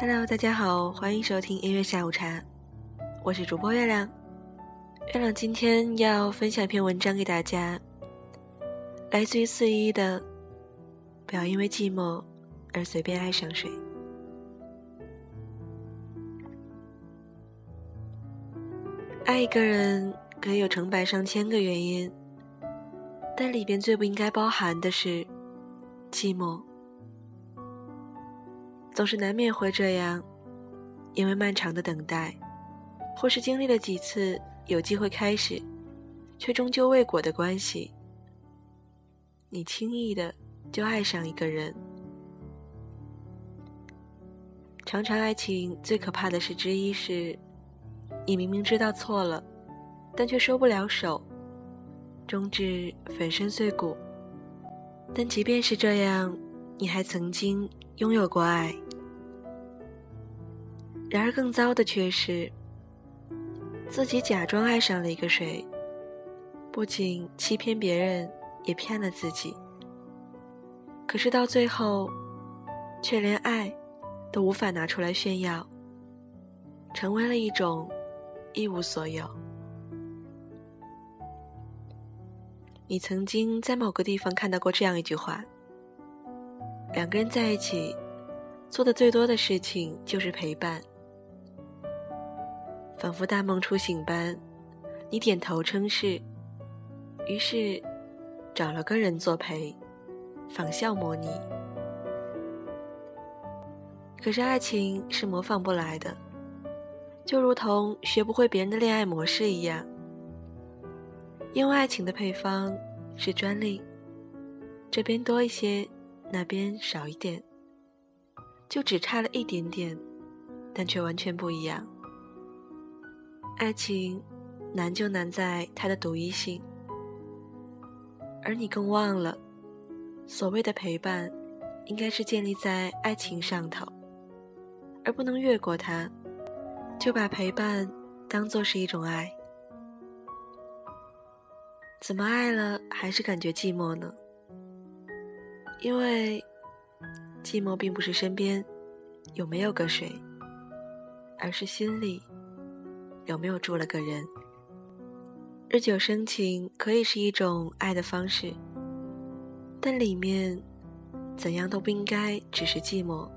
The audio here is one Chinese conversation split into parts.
Hello，大家好，欢迎收听音乐下午茶，我是主播月亮。月亮今天要分享一篇文章给大家，来自于四一的，不要因为寂寞而随便爱上谁。爱一个人可以有成百上千个原因，但里边最不应该包含的是寂寞。总是难免会这样，因为漫长的等待，或是经历了几次有机会开始，却终究未果的关系，你轻易的就爱上一个人。常常爱情最可怕的事之一是，你明明知道错了，但却收不了手，终至粉身碎骨。但即便是这样，你还曾经拥有过爱。然而，更糟的却是，自己假装爱上了一个谁，不仅欺骗别人，也骗了自己。可是到最后，却连爱都无法拿出来炫耀，成为了一种一无所有。你曾经在某个地方看到过这样一句话：两个人在一起，做的最多的事情就是陪伴。仿佛大梦初醒般，你点头称是，于是找了个人作陪，仿效模拟。可是爱情是模仿不来的，就如同学不会别人的恋爱模式一样，因为爱情的配方是专利，这边多一些，那边少一点，就只差了一点点，但却完全不一样。爱情难就难在它的独一性，而你更忘了，所谓的陪伴，应该是建立在爱情上头，而不能越过它，就把陪伴当做是一种爱。怎么爱了还是感觉寂寞呢？因为寂寞并不是身边有没有个谁，而是心里。有没有住了个人？日久生情可以是一种爱的方式，但里面怎样都不应该只是寂寞。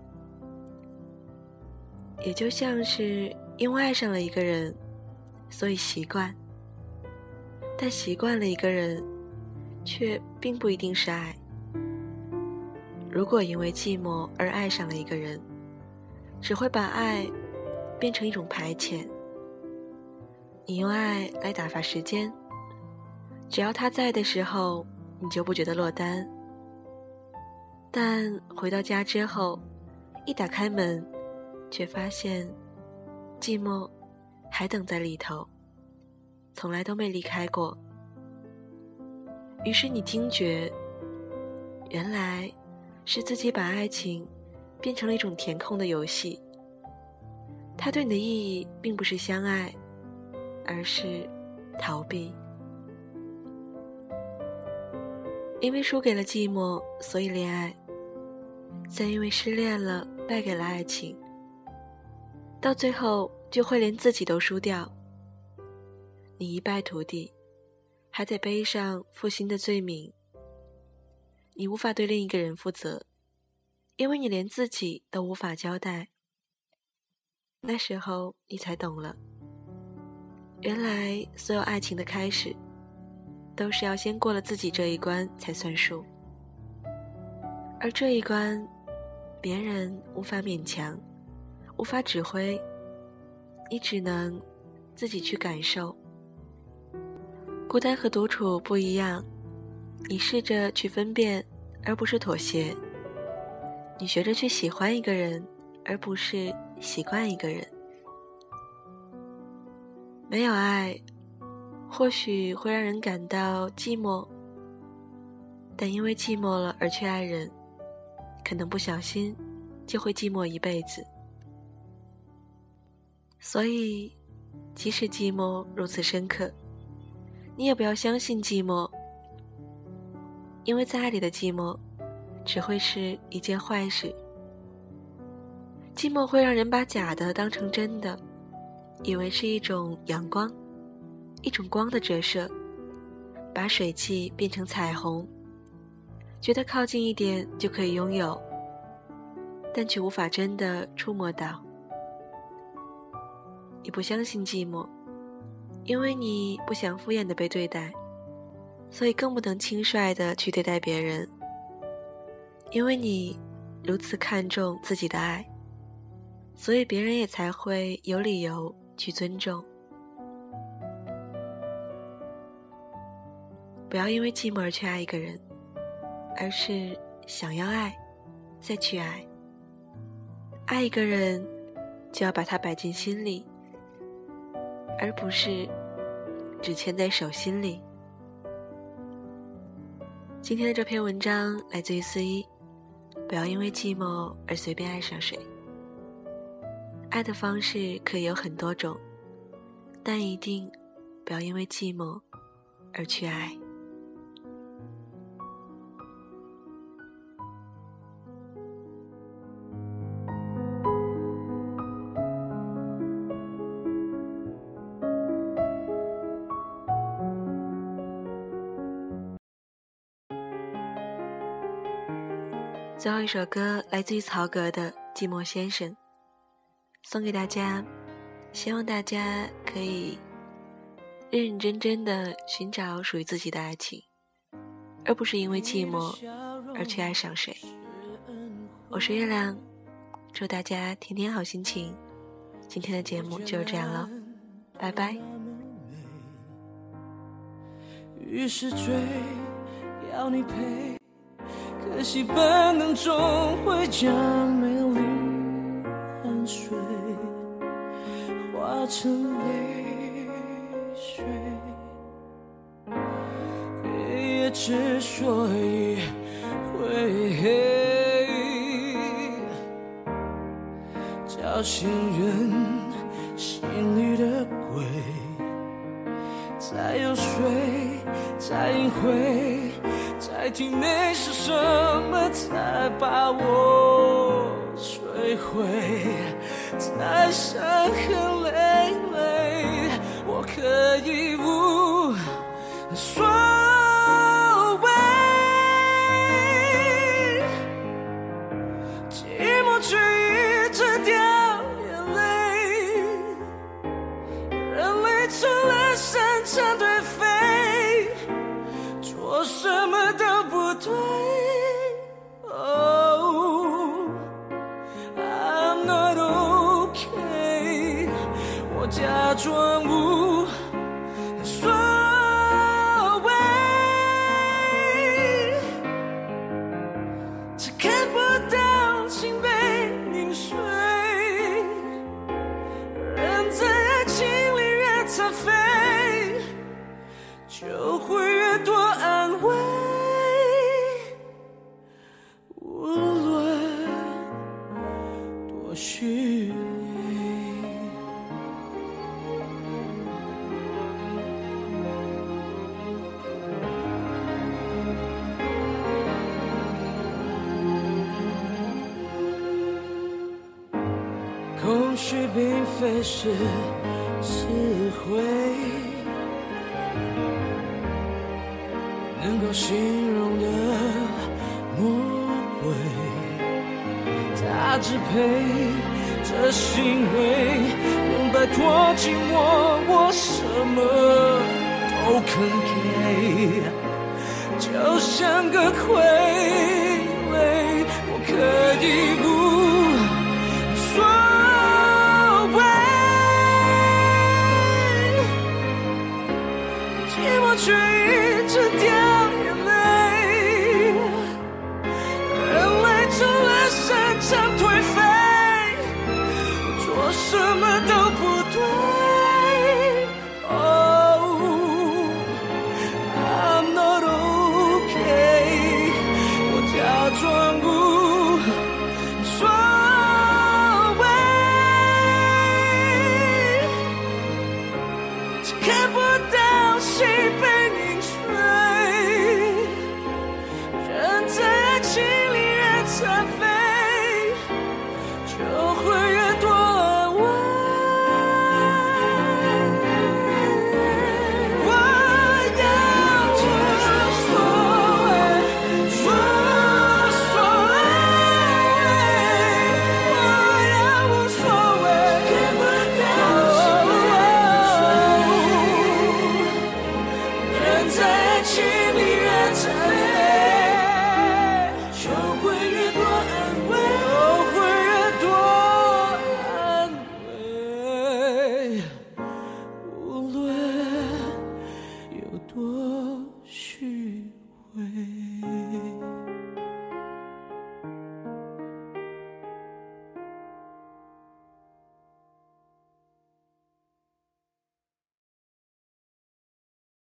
也就像是因为爱上了一个人，所以习惯，但习惯了一个人，却并不一定是爱。如果因为寂寞而爱上了一个人，只会把爱变成一种排遣。你用爱来打发时间，只要他在的时候，你就不觉得落单。但回到家之后，一打开门，却发现寂寞还等在里头，从来都没离开过。于是你惊觉，原来是自己把爱情变成了一种填空的游戏。它对你的意义，并不是相爱。而是逃避，因为输给了寂寞，所以恋爱；再因为失恋了，败给了爱情，到最后就会连自己都输掉。你一败涂地，还得背上负心的罪名。你无法对另一个人负责，因为你连自己都无法交代。那时候你才懂了。原来，所有爱情的开始，都是要先过了自己这一关才算数。而这一关，别人无法勉强，无法指挥，你只能自己去感受。孤单和独处不一样，你试着去分辨，而不是妥协。你学着去喜欢一个人，而不是习惯一个人。没有爱，或许会让人感到寂寞，但因为寂寞了而去爱人，可能不小心就会寂寞一辈子。所以，即使寂寞如此深刻，你也不要相信寂寞，因为在爱里的寂寞，只会是一件坏事。寂寞会让人把假的当成真的，以为是一种阳光，一种光的折射，把水汽变成彩虹，觉得靠近一点就可以拥有，但却无法真的触摸到。你不相信寂寞，因为你不想敷衍的被对待，所以更不能轻率的去对待别人，因为你如此看重自己的爱，所以别人也才会有理由去尊重。不要因为寂寞而去爱一个人，而是想要爱，再去爱。爱一个人，就要把他摆进心里。而不是只牵在手心里。今天的这篇文章来自于思一，不要因为寂寞而随便爱上谁。爱的方式可以有很多种，但一定不要因为寂寞而去爱。最后一首歌来自于曹格的《寂寞先生》，送给大家，希望大家可以认认真真的寻找属于自己的爱情，而不是因为寂寞而去爱上谁。我是月亮，祝大家天天好心情。今天的节目就是这样了，拜拜。于是追，要你陪。可惜本能终会将美丽汗水化成泪水，黑夜之所以会黑，叫醒人心里的鬼，再有水，再隐晦。在体内是什么才把我摧毁？在伤痕累累，我可以无所谓。寂寞却一直掉眼泪，人类成了擅长并非是词汇，能够形容的魔鬼，他支配着行为，能摆脱寂寞，我什么都肯给，就像个傀儡，我可以不。谁被你